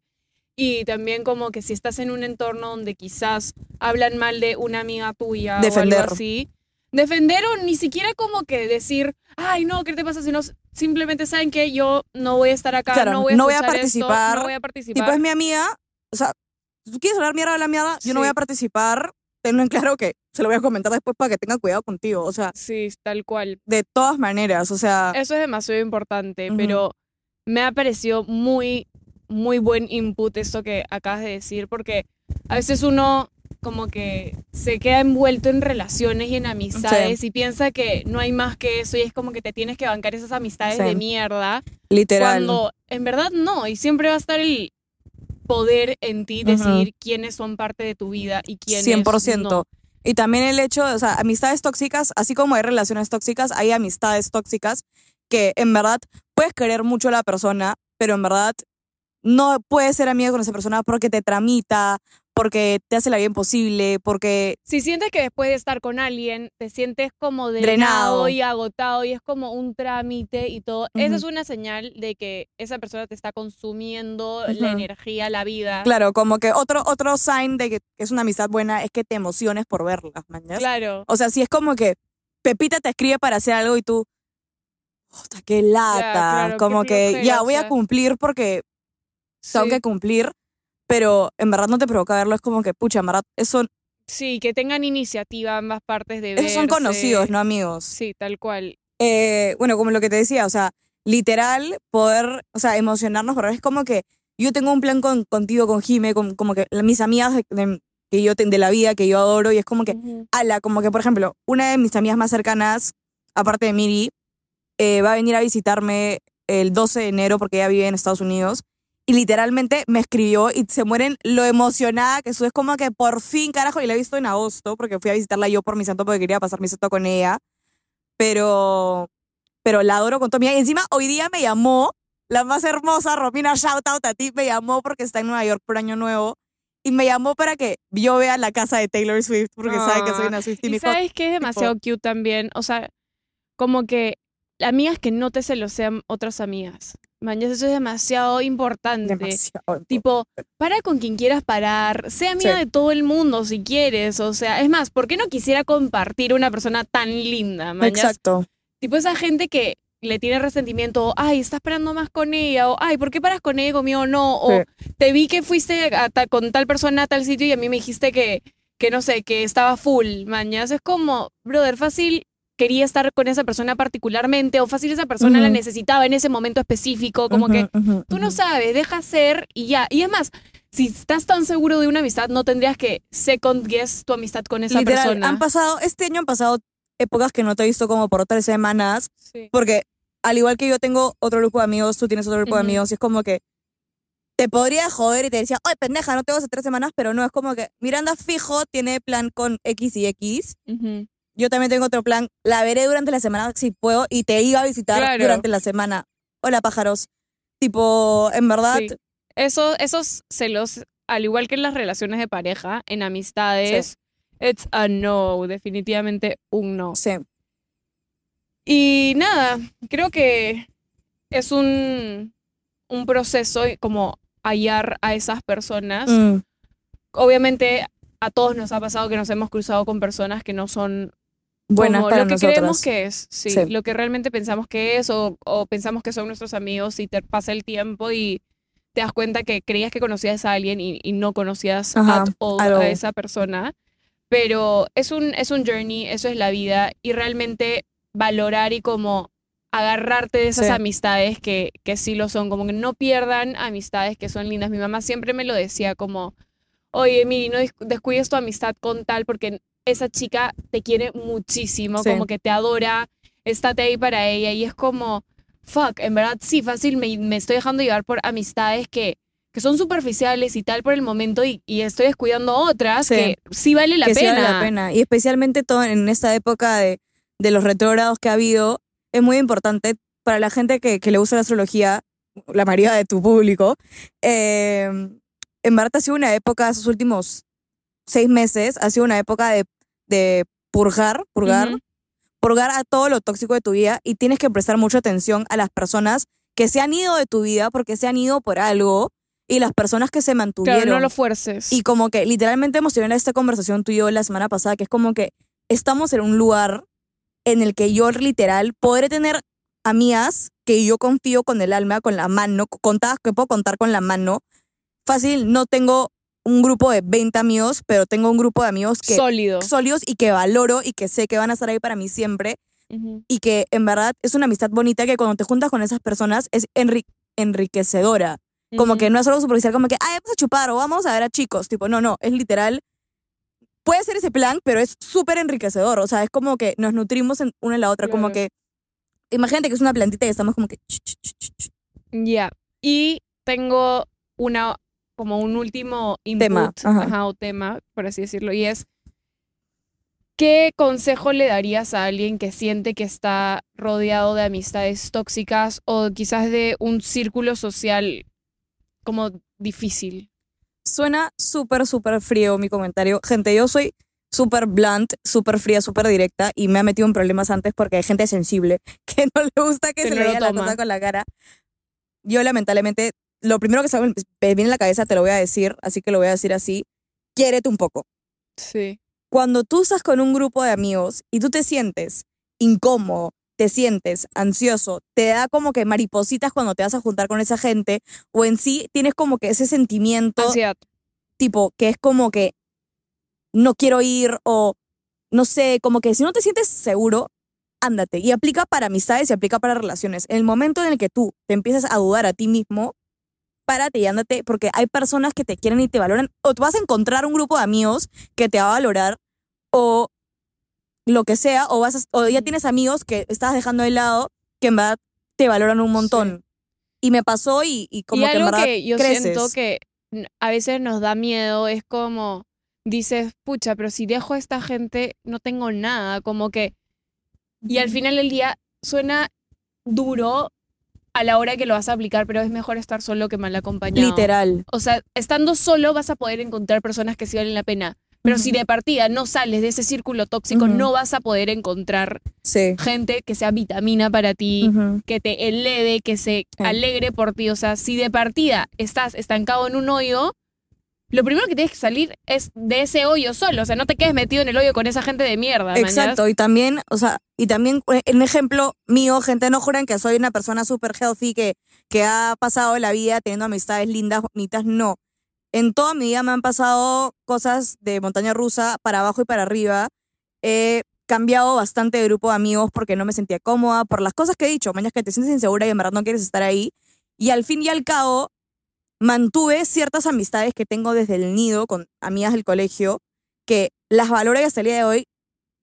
Y también como que si estás en un entorno donde quizás hablan mal de una amiga tuya o Defender. algo así, defender o ni siquiera como que decir, ay, no, ¿qué te pasa? Sino simplemente saben que yo no voy a estar acá, Claro, no voy a, no voy a esto, participar. no voy a participar. Tipo, es mi amiga. O sea, si tú quieres hablar mierda de la mierda, yo no voy Sí. a participar. Tenlo en claro que se lo voy a comentar después para que tenga cuidado contigo. O sea, Sí, tal cual. de todas maneras. O sea, Eso es demasiado importante, pero me ha parecido muy, muy buen input esto que acabas de decir, porque a veces uno como que se queda envuelto en relaciones y en amistades y piensa que no hay más que eso y es como que te tienes que bancar esas amistades Sí. de mierda, literal. cuando en verdad no, y siempre va a estar el poder en ti decidir quiénes son parte de tu vida y quiénes 100%. no. Y también el hecho, o sea, amistades tóxicas, así como hay relaciones tóxicas, hay amistades tóxicas que en verdad puedes querer mucho a la persona, pero en verdad no puedes ser amiga con esa persona porque te tramita, porque te hace la vida imposible, porque Si sientes que después de estar con alguien te sientes como Drenado. drenado y agotado y es como un trámite y todo, esa es una señal de que esa persona te está consumiendo la energía, la vida. claro, como que otro otro sign de que es una amistad buena es que te emociones por verlas, mañas. Claro. O sea, si es como que Pepita te escribe para hacer algo y tú, qué lata. claro, como que ya voy a cumplir porque tengo Sí. que cumplir, pero en verdad no te provoca verlo. Es como que, pucha, en verdad, eso, Sí, que tengan iniciativa ambas partes de esos son conocidos, no amigos. Sí, tal cual. Eh, bueno, como lo que te decía, o sea, literal, poder, o sea, emocionarnos, pero es como que yo tengo un plan con, contigo, con Jime, con, como que mis amigas de, de- que yo, de la vida, que yo adoro, y es como que, Ujú. ala, como que, por ejemplo, una de mis amigas más cercanas, aparte de Miri, eh, va a venir a visitarme el 12 de enero porque ella vive en Estados Unidos. Y literalmente me escribió y se mueren lo emocionada que soy. Es como que por fin, carajo, y la he visto en agosto porque fui a visitarla yo por mi santo porque quería pasar mi santo con ella. Pero, pero la adoro con todo mi alma. Y encima hoy día me llamó la más hermosa, Romina, shout out a ti, me llamó porque está en Nueva York por Año Nuevo. y me llamó para que yo vea la casa de Taylor Swift porque sabe que soy Ah, una Swift y Y sabes que es demasiado cute también. O sea, como que amigas que no te se lo sean otras amigas. Mañas, eso es demasiado importante. demasiado. Tipo, para con quien quieras parar, sea amiga Sí. de todo el mundo si quieres. O sea, es más, ¿por qué no quisiera compartir una persona tan linda? mañas? Exacto. Tipo esa gente que le tiene resentimiento, o, ay, estás esperando más con ella, o ay, ¿por qué paras con ella y conmigo no? O te vi que fuiste a ta- con tal persona a tal sitio y a mí me dijiste que, que no sé, que estaba full, mañas. Es como, brother, fácil quería estar con esa persona particularmente, o fácil esa persona la necesitaba en ese momento específico, como que Ujú, ujú, tú no sabes, deja ser y ya. Y es más, si estás tan seguro de una amistad, no tendrías que second guess tu amistad con esa Literal, persona. han pasado, este año han pasado épocas que no te he visto como por tres semanas, Sí. porque al igual que yo tengo otro grupo de amigos, tú tienes otro grupo de amigos, y es como que te podría joder y te decía, ay, pendeja, no tengo hace tres semanas, pero no, es como que Miranda fijo tiene plan con X y X. Yo también tengo otro plan, la veré durante la semana si puedo y te iba a visitar Claro. durante la semana. Hola, pájaros. Tipo, en verdad, Sí. Eso, esos celos, al igual que en las relaciones de pareja, en amistades, it's a no, definitivamente un no. sí. Y nada, creo que es un, un proceso como hallar a esas personas. Mm, Obviamente a todos nos ha pasado que nos hemos cruzado con personas que no son buenas como para lo que creemos que es, sí, Sí. lo que realmente pensamos que es o, o pensamos que son nuestros amigos y te pasa el tiempo y te das cuenta que creías que conocías a alguien y, y no conocías Ajá, at all a esa persona. Pero es un, es un journey, eso es la vida y realmente valorar y como agarrarte de esas Sí. amistades que, que sí lo son, como que no pierdan amistades que son lindas. Mi mamá siempre me lo decía como, oye, Miri, no des- descuides tu amistad con tal porque esa chica te quiere muchísimo, Sí. como que te adora, estate ahí para ella y es como, fuck, en verdad sí, fácil, me, me estoy dejando llevar por amistades que, que son superficiales y tal por el momento y, y estoy descuidando otras Sí. que sí vale la que sí pena. vale la pena. Y especialmente todo en esta época de, de los retrógrados que ha habido, es muy importante para la gente que, que le gusta la astrología, la mayoría de tu público. eh, en verdad ha sido una época, esos últimos seis meses, ha sido una época de, de purgar, purgar, purgar a todo lo tóxico de tu vida y tienes que prestar mucha atención a las personas que se han ido de tu vida porque se han ido por algo y las personas que se mantuvieron. Claro, no lo fuerces. Y como que literalmente hemos tenido esta conversación tú y yo la semana pasada, que es como que estamos en un lugar en el que yo literal podré tener amigas que yo confío con el alma, con la mano, contadas que puedo contar con la mano. Fácil, no tengo un grupo de 20 amigos, pero tengo un grupo de amigos que Sólido. sólidos y que valoro y que sé que van a estar ahí para mí siempre y que en verdad es una amistad bonita que cuando te juntas con esas personas es enri- enriquecedora. Como que no es algo superficial, como que, ay, vamos a chupar o vamos a ver a chicos. Tipo, no, no, es literal. Puede ser ese plan, pero es súper enriquecedor. O sea, es como que nos nutrimos en una en la otra. Como que, imagínate que es una plantita y estamos como que. Ya. Y tengo una, como un último input, Tema, ajá. ajá, o tema, por así decirlo, y es, ¿qué consejo le darías a alguien que siente que está rodeado de amistades tóxicas o quizás de un círculo social como difícil? Suena súper, súper frío mi comentario. Gente, yo soy súper blunt, súper fría, súper directa y me ha metido en problemas antes porque hay gente sensible que no le gusta que, Que se no le vea la cosa con la cara. Yo lamentablemente, lo primero que se me viene en la cabeza te lo voy a decir, así que lo voy a decir así. Quiérete un poco. Sí. cuando tú estás con un grupo de amigos y tú te sientes incómodo, te sientes ansioso, te da como que maripositas cuando te vas a juntar con esa gente, o en sí tienes como que ese sentimiento Ansiedad. tipo que es como que no quiero ir o no sé, como que si no te sientes seguro, ándate. Y aplica para amistades y aplica para relaciones. En el momento en el que tú te empiezas a dudar a ti mismo, párate y ándate, porque hay personas que te quieren y te valoran, o te vas a encontrar un grupo de amigos que te va a valorar, o lo que sea, o, vas a- o ya tienes amigos que estás dejando de lado que en verdad te valoran un montón. Y me pasó y, y como y que en algo verdad que yo creces. siento que a veces nos da miedo es como dices, pucha, pero si dejo a esta gente no tengo nada, como que y al final del día suena duro a la hora que lo vas a aplicar, pero es mejor estar solo que mal acompañado. Literal. O sea, estando solo vas a poder encontrar personas que sí valen la pena. Pero si de partida no sales de ese círculo tóxico, no vas a poder encontrar Sí. gente que sea vitamina para ti, que te eleve, que se alegre por ti. O sea, si de partida estás estancado en un hoyo, lo primero que tienes que salir es de ese hoyo solo. O sea, no te quedes metido en el hoyo con esa gente de mierda. ¿mañas? Exacto, y también, o sea, y también eh, un ejemplo mío, gente, no juran que soy una persona súper healthy que, que ha pasado la vida teniendo amistades lindas, bonitas, no. En toda mi vida me han pasado cosas de montaña rusa para abajo y para arriba. He cambiado bastante de grupo de amigos porque no me sentía cómoda, por las cosas que he dicho, mañana que te sientes insegura y en verdad no quieres estar ahí. Y al fin y al cabo, mantuve ciertas amistades que tengo desde el nido con amigas del colegio, que las valoro y hasta el día de hoy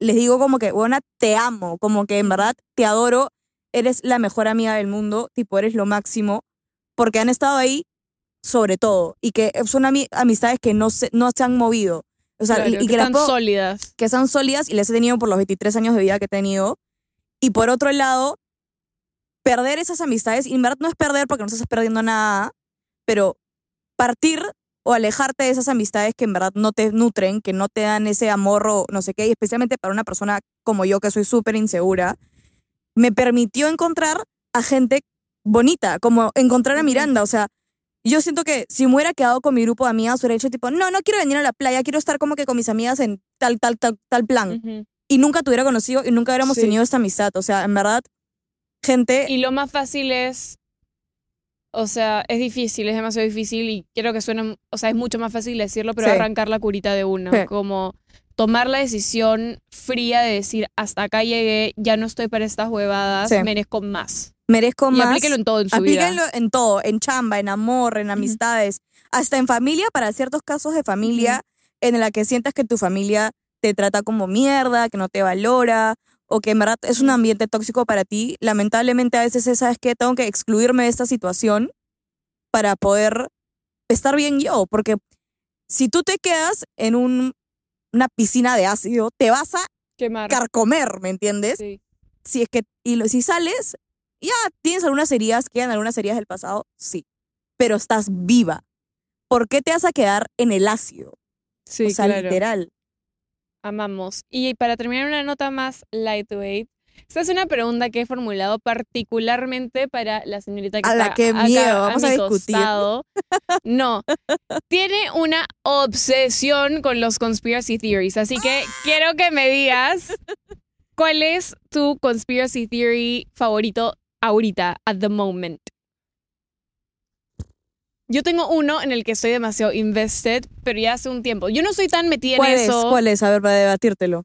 les digo como que, buena, te amo, como que en verdad te adoro, eres la mejor amiga del mundo, tipo, eres lo máximo, porque han estado ahí sobre todo y que son ami- amistades que no se, no se han movido. O sea, Claro, y, que que las están puedo- sólidas. que son sólidas y las he tenido por los 23 años de vida que he tenido. Y por otro lado, perder esas amistades, y en verdad no es perder porque no estás perdiendo nada, pero partir o alejarte de esas amistades que en verdad no te nutren, que no te dan ese amor o no sé qué, y especialmente para una persona como yo que soy súper insegura, me permitió encontrar a gente bonita, como encontrar a. Miranda, o sea, yo siento que si me hubiera quedado con mi grupo de amigas, hubiera dicho tipo, no, no quiero venir a la playa, quiero estar como que con mis amigas en tal, tal, tal, tal plan. Y nunca te hubiera conocido y nunca hubiéramos Sí. tenido esta amistad. O sea, en verdad, gente... Y lo más fácil es, o sea, es difícil, es demasiado difícil y quiero que suene, o sea, es mucho más fácil decirlo, pero Sí. arrancar la curita de una, Sí. como tomar la decisión fría de decir, hasta acá llegué, ya no estoy para estas huevadas, Sí. merezco más. merezco Y más. aplíquelo en todo en su Aplíquenlo vida. en todo, en chamba, en amor, en amistades, hasta en familia, para ciertos casos de familia en la que sientas que tu familia te trata como mierda, que no te valora, o que en verdad es un ambiente tóxico para ti. Lamentablemente a veces es, ¿sabes qué? Tengo que excluirme de esta situación para poder estar bien yo, porque si tú te quedas en un- una piscina de ácido, te vas a Quemar. carcomer, ¿me entiendes? Sí. si es que y lo- si sales, ya tienes algunas heridas, quedan algunas heridas del pasado, sí, pero estás viva. ¿Por qué te vas a quedar en el ácido? Sí, o sea, claro. literal. Amamos. Y para terminar una nota más lightweight, esta es una pregunta que he formulado particularmente para la señorita que ¡Hala, está qué acá miedo! Vamos a discutir. costado. No, tiene una obsesión con los conspiracy theories, así que quiero que me digas cuál es tu conspiracy theory favorito ahorita, at the moment. Yo tengo uno en el que estoy demasiado invested, pero ya hace un tiempo. Yo no soy tan metida ¿Cuál en es? eso ¿Cuál es? A ver, para debatírtelo.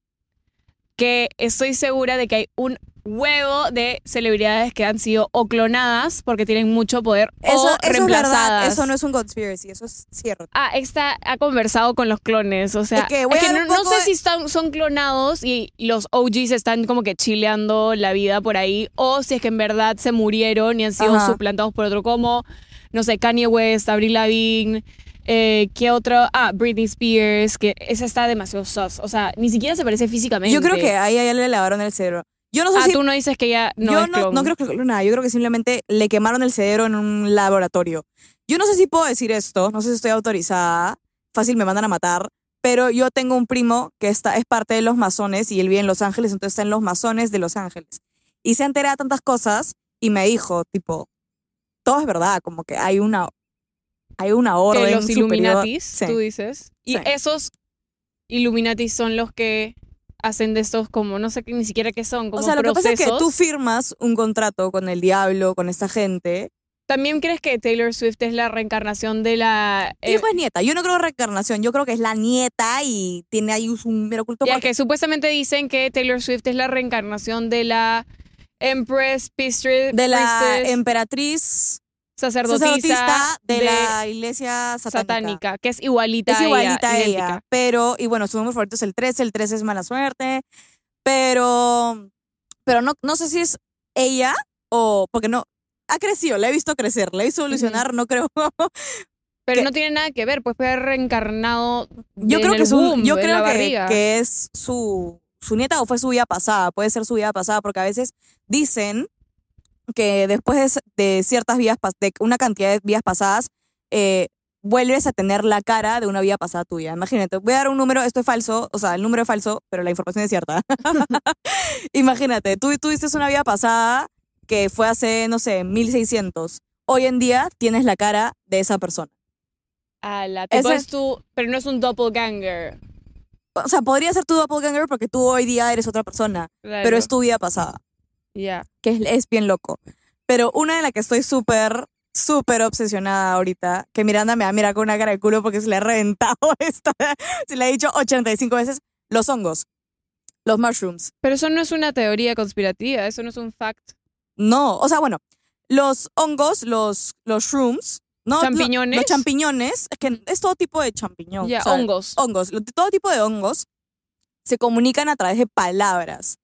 que estoy segura de que hay un huevo de celebridades que han sido o clonadas porque tienen mucho poder Eso, o eso es reemplazadas. eso no es un conspiracy, eso es cierto. Ah, esta ha conversado con los clones, o sea, Es que no, no sé de- si están, son clonados y los OGs están como que chileando la vida por ahí, o si es que en verdad se murieron y han sido Ajá. suplantados por otro, como, no sé, Kanye West, Avril Lavigne, eh, ¿qué otro? Ah, Britney Spears, que esa está demasiado sus, o sea, ni siquiera se parece físicamente. Yo creo que ahí a ella le lavaron el cerebro. Yo no sé Ah, si tú no dices que ella no yo es no, no creo que nada, yo creo que simplemente le quemaron el cerebro en un laboratorio. Yo no sé si puedo decir esto, no sé si estoy autorizada, fácil me mandan a matar, pero yo tengo un primo que está, es parte de los masones y él vive en Los Ángeles, entonces está en los masones de Los Ángeles. Y se entera de tantas cosas y me dijo, tipo, todo es verdad, como que hay una, hay una orden que los superior. Illuminatis, Sí. tú dices. Y Sí. esos Illuminatis son los que hacen de estos como, no sé ni siquiera qué son, como O sea, lo que pasa es que tú firmas un contrato con el diablo, con esta gente, ¿También crees que Taylor Swift es la reencarnación de la... eh, Hijo es nieta. Yo no creo en reencarnación. Yo creo que es la nieta y tiene ahí un mero culto. ya porque- que supuestamente dicen que Taylor Swift es la reencarnación de la Empress, Pistre, de la Priestess, emperatriz sacerdotisa, de, de la iglesia satánica. satánica, que es igualita Es igualita a ella. Pero, y bueno, su número favorito es el 13. El 13 es mala suerte. Pero, pero no, no sé si es ella o, porque no, ha crecido, la he visto crecer, la he visto evolucionar, no creo. Pero que- no tiene nada que ver, pues puede haber reencarnado Yo en creo el que, su, womb, yo creo que es su, su nieta o fue su vida pasada, puede ser su vida pasada, porque a veces dicen, que después de, ciertas vidas, de una cantidad de vidas pasadas, eh, vuelves a tener la cara de una vida pasada tuya. Imagínate, voy a dar un número, esto es falso, o sea, el número es falso, pero la información es cierta. Imagínate, tú tuviste una vida pasada que fue hace, no sé, 1600. Hoy en día tienes la cara de esa persona. Ala, tipo Ese- es tu, pero no es un doppelganger. O sea, podría ser tu doppelganger porque tú hoy día eres otra persona, pero Claro. es tu vida pasada. Ya. que es, es bien loco. Pero una de la que estoy súper, súper obsesionada ahorita, que Miranda me va a mirar con una cara de culo porque se le ha reventado esta, se le ha dicho 85 veces, los hongos, los mushrooms. Pero eso no es una teoría conspirativa, eso no es un fact. No, o sea, bueno, los hongos, los, los shrooms, ¿no? Lo- ¿Champiñones? Los champiñones, es que es todo tipo de champiñón. Ya, o sea, hongos. hongos, todo tipo de hongos se comunican a través de palabras.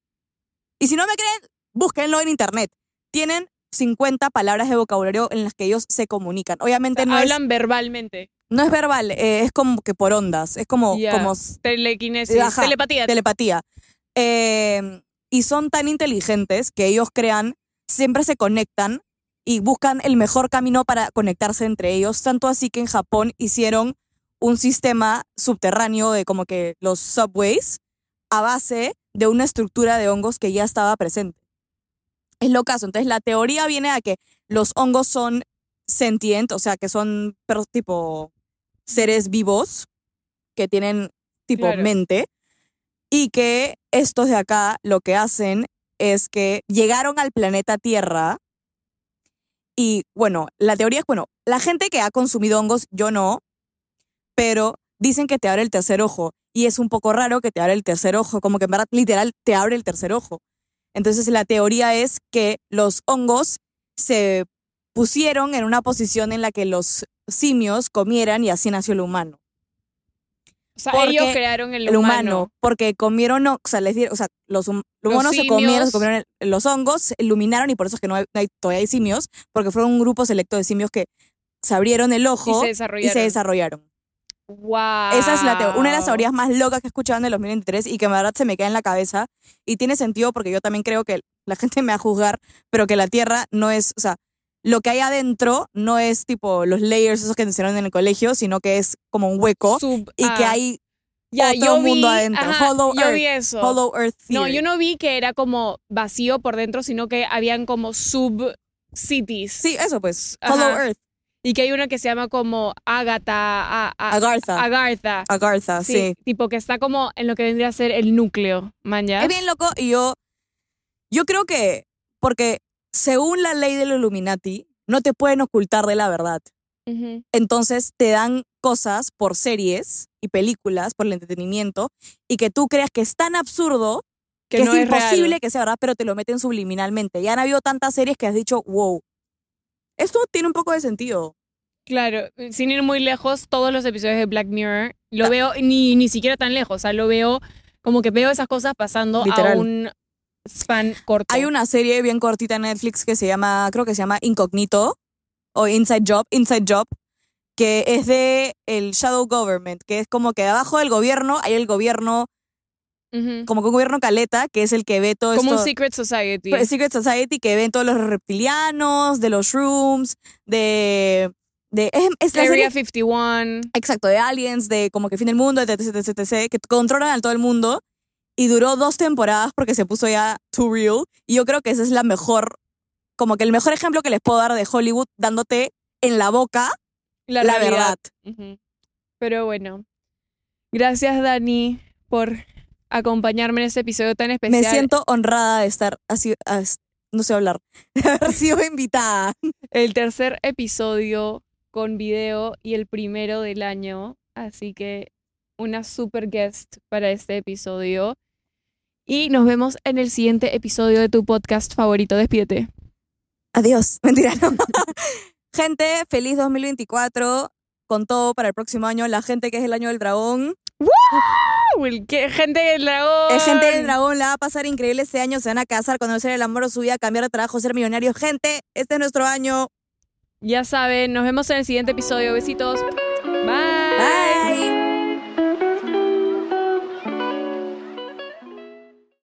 Y si no me creen, búsquenlo en internet. Tienen 50 palabras de vocabulario en las que ellos se comunican. Obviamente no, es, Hablan verbalmente. no es verbal, eh, es como que por ondas, es como, como Telequinesis, Ajá, telepatía. telepatía. Eh, y son tan inteligentes que ellos crean, siempre se conectan y buscan el mejor camino para conectarse entre ellos. Tanto así que en Japón hicieron un sistema subterráneo de como que los subways a base de una estructura de hongos que ya estaba presente. Es lo caso. Entonces la teoría viene a que los hongos son sentient, o sea, que son pero, tipo seres vivos que tienen tipo Claro. mente y que estos de acá lo que hacen es que llegaron al planeta Tierra y bueno, la teoría es, bueno, la gente que ha consumido hongos, yo no, pero dicen que te abre el tercer ojo y es un poco raro que te abre el tercer ojo, como que en verdad literal te abre el tercer ojo. Entonces la teoría es que los hongos se pusieron en una posición en la que los simios comieran y así nació el humano o sea, ellos crearon el, el humano, porque comieron, o sea, les dieron, o sea, los, hum- los Los monos se comieron, se comieron el- los hongos, se iluminaron y por eso es que no hay, no hay- todavía hay simios, porque fueron un grupo selecto de simios que se abrieron el Y ojo y se desarrollaron. Wow. Esa es la una de las teorías más locas que he escuchado en el 2023 y que en verdad se me queda en la cabeza y tiene sentido porque yo también creo que la gente me va a juzgar, pero que la Tierra no es, o sea, lo que hay adentro no es tipo los layers esos que enseñaron en el colegio, sino que es como un hueco Sub- y que ah, hay ya, yo mundo adentro, ajá, Hollow yo Earth, vi eso. Hollow Earth No, yo no vi que era como vacío por dentro, sino que habían como sub-cities. Sí, eso pues, Ajá. Hollow Earth, Y que hay una que se llama como Agatha. a- a- Agartha, Agartha. Agartha, Sí, sí. Tipo que está como en lo que vendría a ser el núcleo, man, ¿ya? Es bien loco y yo, yo creo que, porque según la ley del Illuminati, no te pueden ocultar de la verdad. Entonces te dan cosas por series y películas, por el entretenimiento, y que tú creas que es tan absurdo que, no es es real. imposible que sea verdad, pero te lo meten subliminalmente. Ya han habido tantas series que has dicho, wow, esto tiene un poco de sentido. Claro, sin ir muy lejos, todos los episodios de Black Mirror lo veo ni, ni siquiera tan lejos, o sea, lo veo como que veo esas cosas pasando Literal. a un corto. Hay una serie bien cortita en Netflix que se llama, creo que se llama Incognito o Inside Job, Inside Job, que es de el Shadow Government, que es como que abajo del gobierno hay el gobierno, como que un gobierno caleta, que es el que ve todo como esto. un Secret Society. Secret Society que ven todos los reptilianos, de los shrooms, de... de es, es la Area serie, 51. exacto, de aliens, de como que fin del mundo, etc, etc, etc, que controlan a todo el mundo. Y duró dos temporadas porque se puso ya too real. Y yo creo que esa es la mejor, como que el mejor ejemplo que les puedo dar de Hollywood dándote en la boca La, verdad. Pero bueno, gracias Dani por acompañarme en este episodio tan especial. Me siento honrada de estar así, as- no sé hablar, de haber sido invitada. el tercer episodio con video y el primero del año, así que una super guest para este episodio. Y nos vemos en el siguiente episodio de tu podcast favorito. Despídete. Adiós. Mentira, no. Gente, feliz 2024 con todo para el próximo año. La gente que es el año del dragón. ¿qué- gente del dragón. El gente del dragón la va a pasar increíble este año. Se van a casar, conocer el amor de su vida, cambiar de trabajo, ser millonarios. Gente, este es nuestro año. Ya saben, nos vemos en el siguiente episodio. Besitos. Bye. Bye.